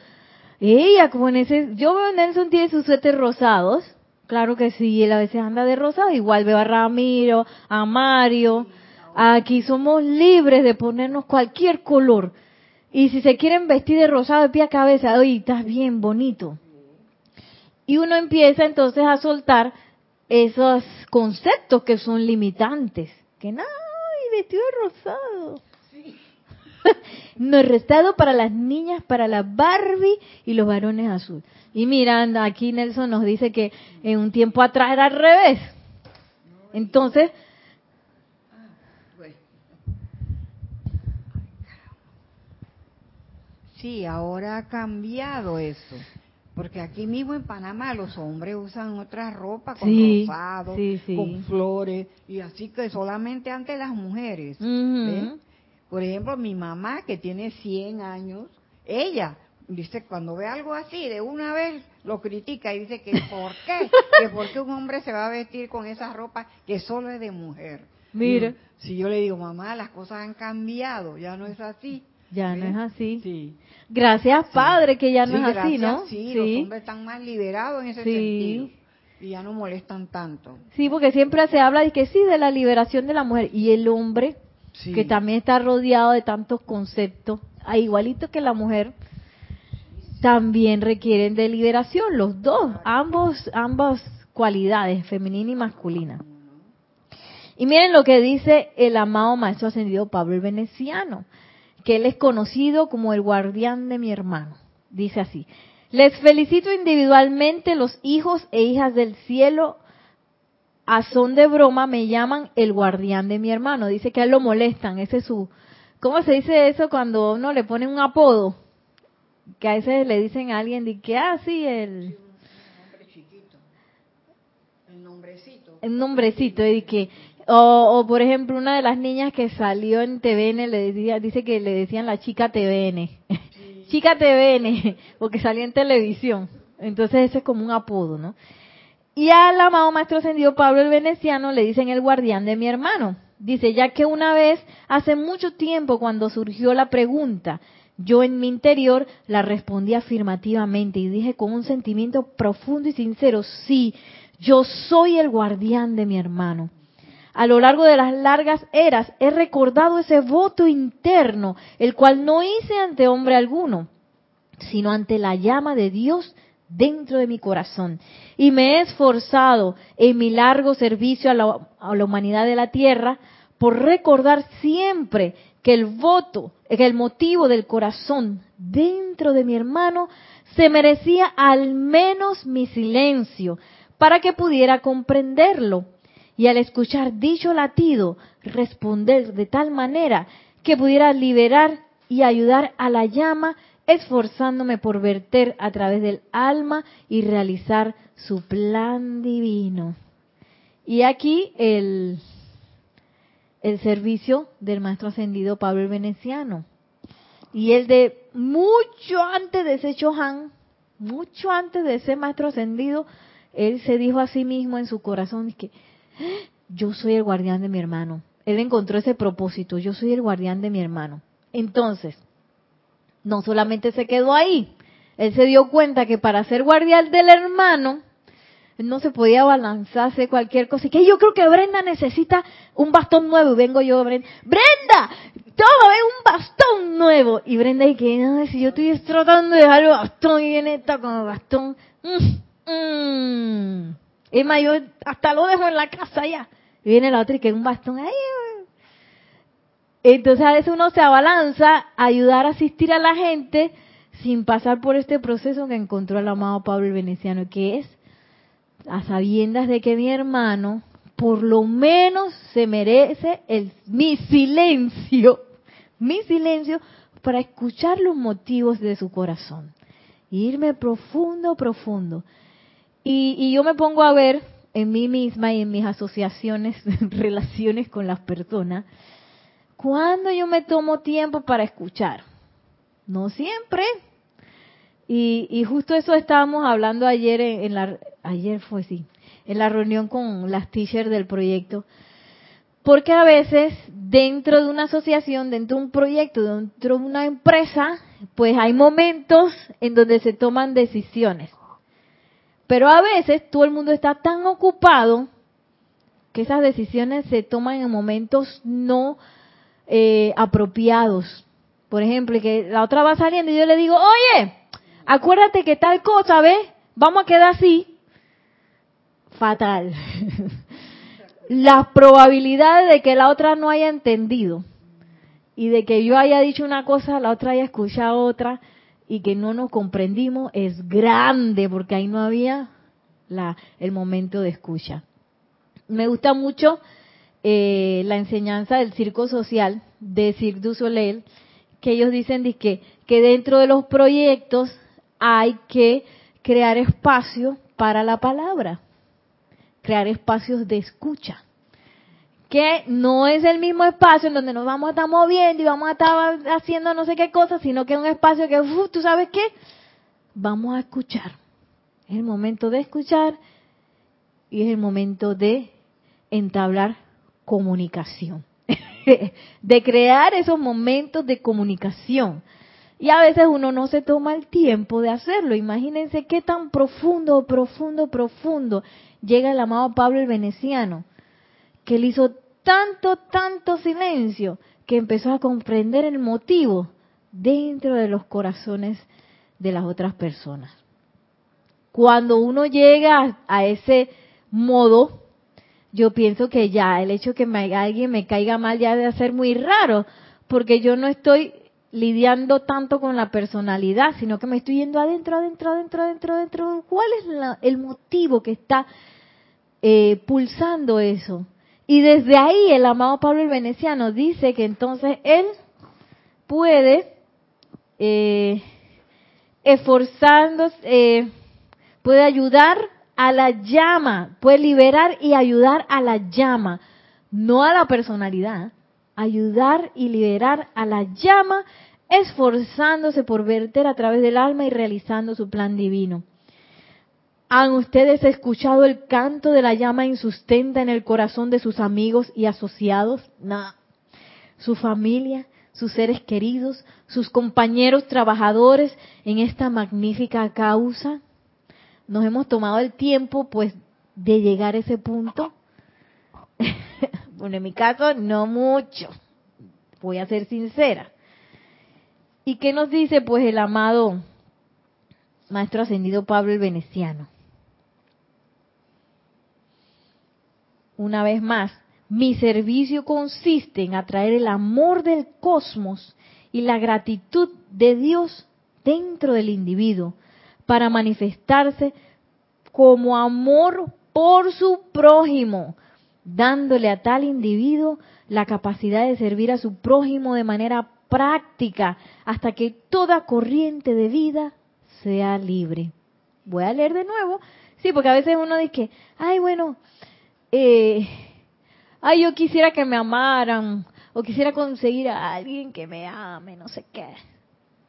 Ella, como en ese, yo veo Nelson tiene sus suéteres rosados, claro que sí, él a veces anda de rosado, igual veo a Ramiro, a Mario, aquí somos libres de ponernos cualquier color. Y si se quieren vestir de rosado de pie a cabeza, oye, estás bien bonito. Y uno empieza entonces a soltar esos conceptos que son limitantes. Que nada, vestido de rosado. no es restado para las niñas, para la Barbie y los varones azul. Y mirando, aquí Nelson nos dice que en un tiempo atrás era al revés. Entonces, Sí, ahora ha cambiado eso. Porque aquí mismo en Panamá los hombres usan otra ropa con rosado, con flores, y así que solamente ante las mujeres. Por ejemplo, mi mamá, que tiene 100 años, ella dice, cuando ve algo así, de una vez lo critica y dice que ¿por qué? que por qué un hombre se va a vestir con esa ropa que solo es de mujer. Mira. Si yo le digo, mamá, las cosas han cambiado, ya no es así. Ya no es así. Sí. Gracias, Padre, que ya no es así, ¿no? Sí, los hombres están más liberados en ese sentido. Y ya no molestan tanto. Sí, porque siempre se habla de que sí, de la liberación de la mujer. Y el hombre que también está rodeado de tantos conceptos, igualito que la mujer, también requieren de liberación, los dos, ambos, ambas cualidades, femenina y masculina. Y miren lo que dice el amado maestro ascendido Pablo el Veneciano, que él es conocido como el guardián de mi hermano. Dice así, les felicito individualmente los hijos e hijas del cielo a son de broma me llaman el guardián de mi hermano. Dice que a él lo molestan, ese es su... ¿Cómo se dice eso cuando uno le pone un apodo? Que a veces le dicen a alguien de que, ah, sí, el... El nombrecito. El nombrecito, y que... O, o, por ejemplo, una de las niñas que salió en TVN le decía, dice que le decían la chica TVN. chica TVN, porque salía en televisión. Entonces ese es como un apodo, ¿no? Y al amado Maestro Ascendido Pablo el Veneciano le dicen el guardián de mi hermano. Dice, ya que una vez, hace mucho tiempo, cuando surgió la pregunta, yo en mi interior la respondí afirmativamente y dije con un sentimiento profundo y sincero, sí, yo soy el guardián de mi hermano. A lo largo de las largas eras he recordado ese voto interno, el cual no hice ante hombre alguno, sino ante la llama de Dios dentro de mi corazón. Y me he esforzado en mi largo servicio a la, humanidad de la tierra por recordar siempre que el voto, que el motivo del corazón dentro de mi hermano se merecía al menos mi silencio para que pudiera comprenderlo. Y al escuchar dicho latido responder de tal manera que pudiera liberar y ayudar a la llama esforzándome por verter a través del alma y realizar su plan divino. Y aquí el, el servicio del maestro ascendido Pablo el Veneciano. Y él de mucho antes de ese Chohan, mucho antes de ese maestro ascendido, él se dijo a sí mismo en su corazón que ah, yo soy el guardián de mi hermano. Él encontró ese propósito, yo soy el guardián de mi hermano. Entonces, no solamente se quedó ahí, él se dio cuenta que para ser guardián del hermano, no se podía balanzarse cualquier cosa. Y que yo creo que Brenda necesita un bastón nuevo. Y vengo yo, Brenda, Brenda, toma, un bastón nuevo. Y Brenda y que, no, si yo estoy tratando de dejar el bastón y viene esta con el bastón. Mm, mm. Es mayor, hasta lo dejo en la casa ya. Y viene la otra y que un bastón ahí. Entonces a veces uno se abalanza a ayudar a asistir a la gente sin pasar por este proceso que encontró el amado Pablo el Veneciano, que es a sabiendas de que mi hermano por lo menos se merece el, mi silencio, mi silencio para escuchar los motivos de su corazón. irme profundo, profundo. Y, y yo me pongo a ver en mí misma y en mis asociaciones, relaciones con las personas, cuando yo me tomo tiempo para escuchar. No siempre, y, justo eso estábamos hablando ayer en, la ayer fue sí, en la reunión con las teachers del proyecto. Porque a veces dentro de una asociación, dentro de un proyecto, dentro de una empresa, pues hay momentos en donde se toman decisiones. Pero a veces todo el mundo está tan ocupado que esas decisiones se toman en momentos no eh, apropiados. Por ejemplo, que la otra va saliendo y yo le digo, oye, acuérdate que tal cosa, ¿ves? Vamos a quedar así. Fatal. Las probabilidades de que la otra no haya entendido y de que yo haya dicho una cosa, la otra haya escuchado otra y que no nos comprendimos es grande porque ahí no había la, el momento de escucha. Me gusta mucho eh, la enseñanza del circo social de Cirque du Soleil, que ellos dicen que, que dentro de los proyectos hay que crear espacio para la palabra, crear espacios de escucha, que no es el mismo espacio en donde nos vamos a estar moviendo y vamos a estar haciendo no sé qué cosas, sino que es un espacio que, ¿tú sabes qué? Vamos a escuchar. Es el momento de escuchar y es el momento de entablar comunicación, de crear esos momentos de comunicación y a veces uno no se toma el tiempo de hacerlo. Imagínense qué tan profundo, profundo, profundo llega el amado Pablo el Veneciano, que él hizo tanto, tanto silencio, que empezó a comprender el motivo dentro de los corazones de las otras personas. Cuando uno llega a ese modo, yo pienso que ya el hecho que alguien me caiga mal ya debe ser muy raro, porque yo no estoy lidiando tanto con la personalidad, sino que me estoy yendo adentro, adentro, adentro, adentro, adentro. ¿Cuál es el motivo que está eh, pulsando eso? Y desde ahí el amado Pablo el Veneciano dice que entonces él puede, eh, esforzándose, eh, puede ayudar a la llama, puede liberar y ayudar a la llama, no a la personalidad, ayudar y liderar a la llama, esforzándose por verter a través del alma y realizando su plan divino. ¿Han ustedes escuchado el canto de la llama insustenta en el corazón de sus amigos y asociados? No. Su familia, sus seres queridos, sus compañeros trabajadores en esta magnífica causa. Nos hemos tomado el tiempo, pues, de llegar a ese punto. Bueno, en mi caso, no mucho. Voy a ser sincera. ¿Y qué nos dice pues el amado Maestro Ascendido Pablo el Veneciano? Una vez más, mi servicio consiste en atraer el amor del cosmos y la gratitud de Dios dentro del individuo para manifestarse como amor por su prójimo, dándole a tal individuo la capacidad de servir a su prójimo de manera práctica hasta que toda corriente de vida sea libre. Voy a leer de nuevo. Sí, porque a veces uno dice, ay, bueno, eh, ay, yo quisiera que me amaran, o quisiera conseguir a alguien que me ame, no sé qué.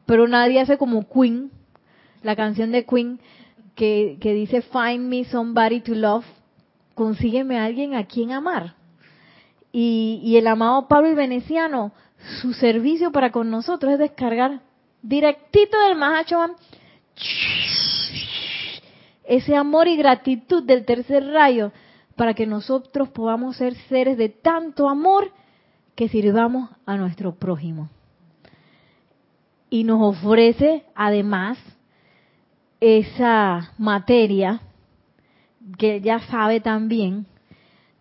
pero nadie hace como Queen, la canción de Queen que, que dice Find me somebody to love, consígueme a alguien a quien amar. Y, y el amado Pablo el Veneciano, su servicio para con nosotros es descargar directito del Mahachohan ese amor y gratitud del tercer rayo para que nosotros podamos ser seres de tanto amor que sirvamos a nuestro prójimo. Y nos ofrece además esa materia que ya sabe también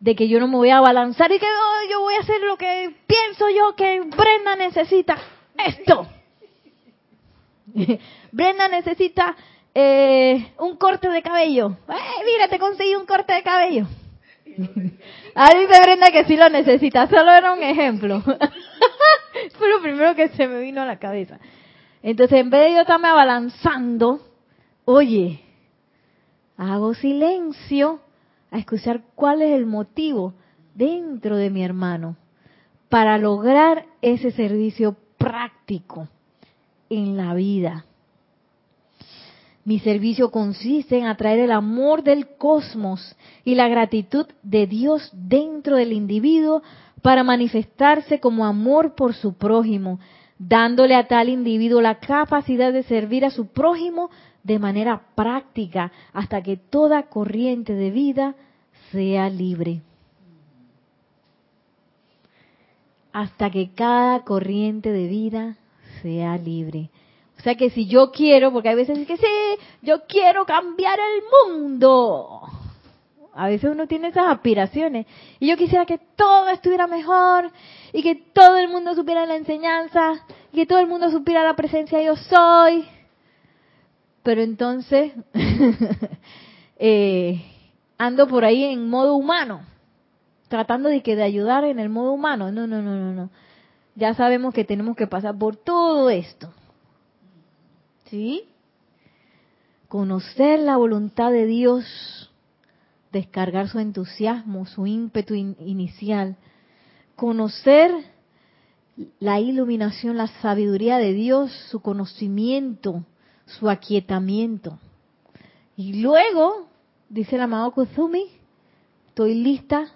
de que yo no me voy a balanzar y que oh, yo voy a hacer lo que pienso yo que Brenda necesita. Esto. Brenda necesita eh, un corte de cabello. Eh, mira, te conseguí un corte de cabello. Ahí dice Brenda que sí lo necesita, solo era un ejemplo. Fue lo primero que se me vino a la cabeza. Entonces, en vez de yo estarme abalanzando, oye, hago silencio a escuchar cuál es el motivo dentro de mi hermano para lograr ese servicio práctico en la vida. Mi servicio consiste en atraer el amor del cosmos y la gratitud de Dios dentro del individuo para manifestarse como amor por su prójimo, dándole a tal individuo la capacidad de servir a su prójimo de manera práctica hasta que toda corriente de vida sea libre. Hasta que cada corriente de vida sea libre. O sea que si yo quiero, porque hay veces que sí, yo quiero cambiar el mundo. A veces uno tiene esas aspiraciones. Y yo quisiera que todo estuviera mejor y que todo el mundo supiera la enseñanza y que todo el mundo supiera la presencia yo soy. Pero entonces eh, ando por ahí en modo humano, tratando de que de ayudar en el modo humano. No, no, no, no, no. Ya sabemos que tenemos que pasar por todo esto ¿Sí? Conocer la voluntad de Dios, descargar su entusiasmo, su ímpetu inicial, conocer la iluminación, la sabiduría de Dios, su conocimiento, su aquietamiento. Y luego, dice el amado Kuzumi, estoy lista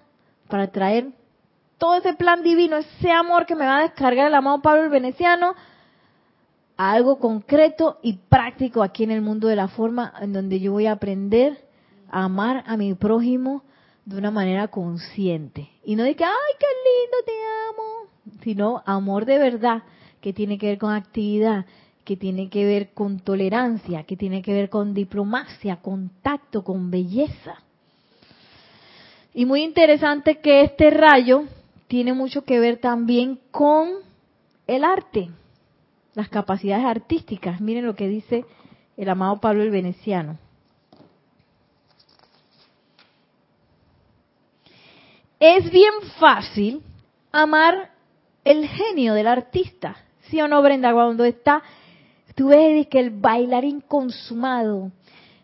para traer todo ese plan divino, ese amor que me va a descargar el amado Pablo el Veneciano algo concreto y práctico aquí en el mundo de la forma en donde yo voy a aprender a amar a mi prójimo de una manera consciente. Y no de que, ay, qué lindo, te amo, sino amor de verdad, que tiene que ver con actividad, que tiene que ver con tolerancia, que tiene que ver con diplomacia, contacto, con belleza. Y muy interesante que este rayo tiene mucho que ver también con el arte las capacidades artísticas. Miren lo que dice el amado Pablo el Veneciano. Es bien fácil amar el genio del artista. ¿Sí o no, Brenda? Cuando está, tú ves que el bailarín consumado,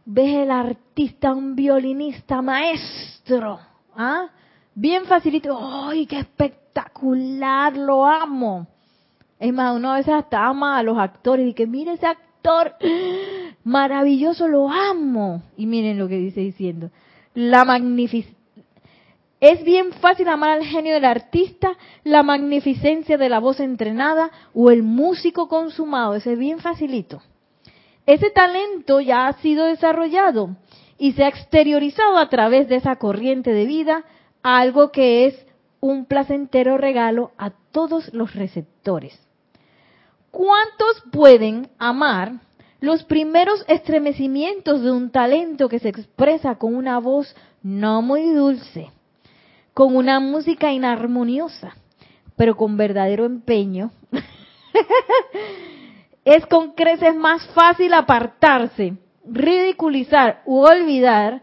ves el artista, un violinista maestro, ¿ah? Bien facilito, ¡ay, qué espectacular! Lo amo. Es más, uno a veces hasta ama a los actores y que mire ese actor maravilloso, lo amo. Y miren lo que dice diciendo. La magnificencia. Es bien fácil amar al genio del artista, la magnificencia de la voz entrenada o el músico consumado. Ese es bien facilito. Ese talento ya ha sido desarrollado y se ha exteriorizado a través de esa corriente de vida, algo que es un placentero regalo a todos los receptores. ¿Cuántos pueden amar los primeros estremecimientos de un talento que se expresa con una voz no muy dulce, con una música inarmoniosa, pero con verdadero empeño? es con creces más fácil apartarse, ridiculizar u olvidar,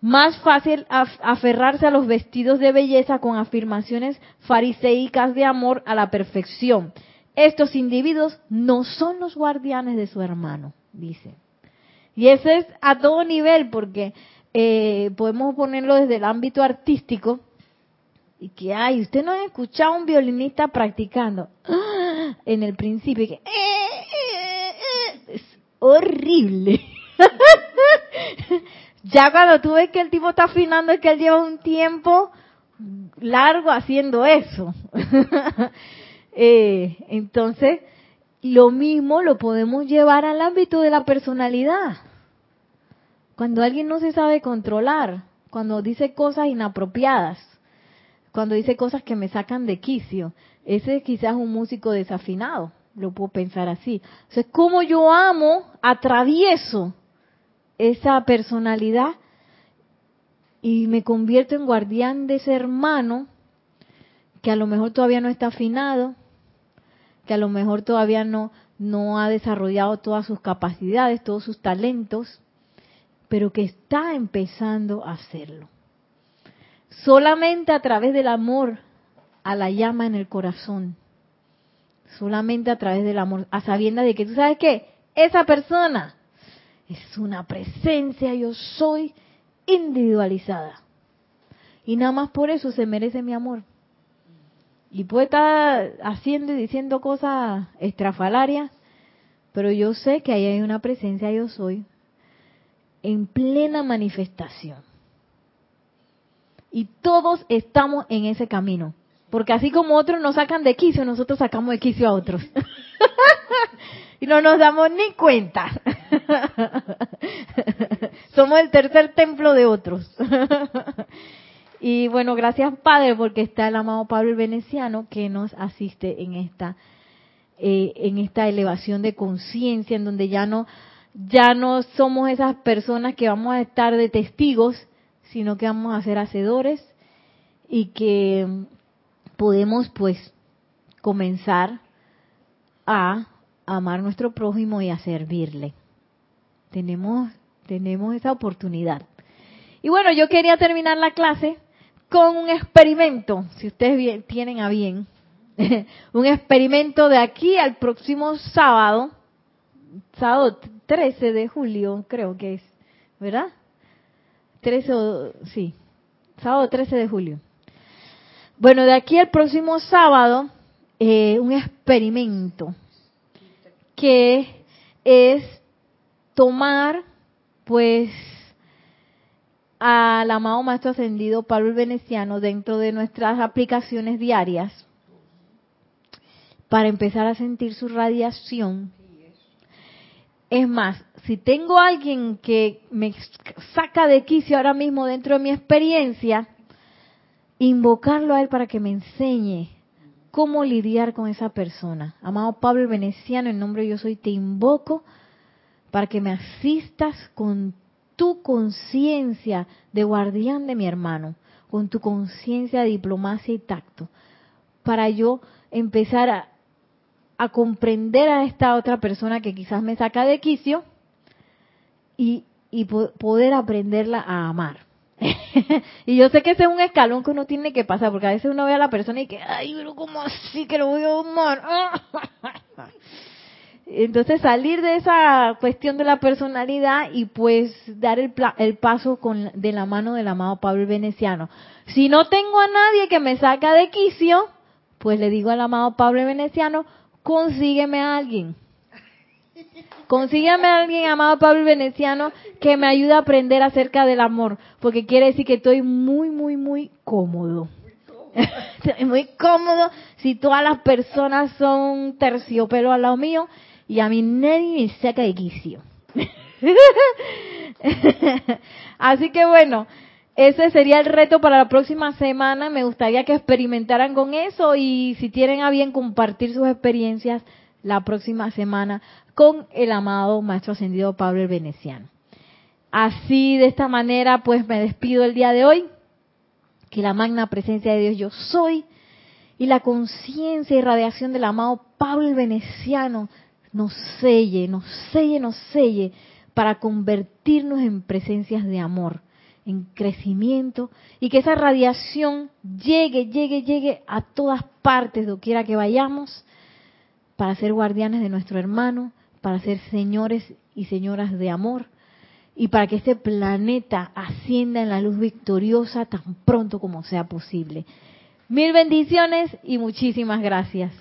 más fácil aferrarse a los vestidos de belleza con afirmaciones fariseicas de amor a la perfección estos individuos no son los guardianes de su hermano, dice. Y ese es a todo nivel, porque eh, podemos ponerlo desde el ámbito artístico, y que, ay, usted no ha escuchado a un violinista practicando en el principio, que, eh, horrible. ya cuando tú ves que el tipo está afinando es que él lleva un tiempo largo haciendo eso. Eh, entonces, lo mismo lo podemos llevar al ámbito de la personalidad. Cuando alguien no se sabe controlar, cuando dice cosas inapropiadas, cuando dice cosas que me sacan de quicio, ese es quizás un músico desafinado, lo puedo pensar así. Entonces, como yo amo, atravieso esa personalidad y me convierto en guardián de ese hermano que a lo mejor todavía no está afinado, que a lo mejor todavía no, no ha desarrollado todas sus capacidades, todos sus talentos, pero que está empezando a hacerlo. Solamente a través del amor a la llama en el corazón, solamente a través del amor, a sabiendas de que tú sabes que esa persona es una presencia, yo soy individualizada. Y nada más por eso se merece mi amor. Y puede estar haciendo y diciendo cosas estrafalarias, pero yo sé que ahí hay una presencia yo soy en plena manifestación. Y todos estamos en ese camino. Porque así como otros nos sacan de quicio, nosotros sacamos de quicio a otros. y no nos damos ni cuenta. Somos el tercer templo de otros. y bueno, gracias Padre porque está el amado Pablo el Veneciano que nos asiste en esta eh, en esta elevación de conciencia en donde ya no ya no somos esas personas que vamos a estar de testigos, sino que vamos a ser hacedores y que podemos pues comenzar a amar nuestro prójimo y a servirle. Tenemos, tenemos esa oportunidad. Y bueno, yo quería terminar la clase con un experimento, si ustedes tienen a bien, un experimento de aquí al próximo sábado, sábado 13 de julio, creo que es, ¿verdad? 13 sí, sábado 13 de julio. Bueno, de aquí al próximo sábado, eh, un experimento que es tomar, pues, al amado Maestro Ascendido Pablo el Veneciano dentro de nuestras aplicaciones diarias para empezar a sentir su radiación. Es más, si tengo alguien que me saca de quicio ahora mismo dentro de mi experiencia, invocarlo a él para que me enseñe cómo lidiar con esa persona. Amado Pablo Veneciano, en nombre de yo soy, te invoco para que me asistas con tu conciencia de guardián de mi hermano, con tu conciencia de diplomacia y tacto, para yo empezar a, a, comprender a esta otra persona que quizás me saca de quicio y, y poder aprenderla a amar. y yo sé que ese es un escalón que uno tiene que pasar, porque a veces uno ve a la persona y que, ay, pero ¿cómo así que lo voy a amar? Entonces salir de esa cuestión de la personalidad y pues dar el, el paso con, de la mano del amado Pablo Veneciano. Si no tengo a nadie que me saca de quicio, pues le digo al amado Pablo Veneciano, consígueme a alguien. Consígueme a alguien, amado Pablo Veneciano, que me ayude a aprender acerca del amor, porque quiere decir que estoy muy, muy, muy cómodo. muy cómodo si todas las personas son terciopelo al lado mío y a mí nadie me saca de quicio. Así que bueno, ese sería el reto para la próxima semana. Me gustaría que experimentaran con eso y si tienen a bien compartir sus experiencias la próxima semana con el amado Maestro Ascendido Pablo el Veneciano. Así, de esta manera, pues me despido el día de hoy. Que la magna presencia de Dios yo soy y la conciencia y radiación del amado Pablo el Veneciano nos selle, nos selle, nos selle para convertirnos en presencias de amor, en crecimiento y que esa radiación llegue, llegue, llegue a todas partes, doquiera que vayamos, para ser guardianes de nuestro hermano, para ser señores y señoras de amor y para que este planeta ascienda en la luz victoriosa tan pronto como sea posible. Mil bendiciones y muchísimas gracias.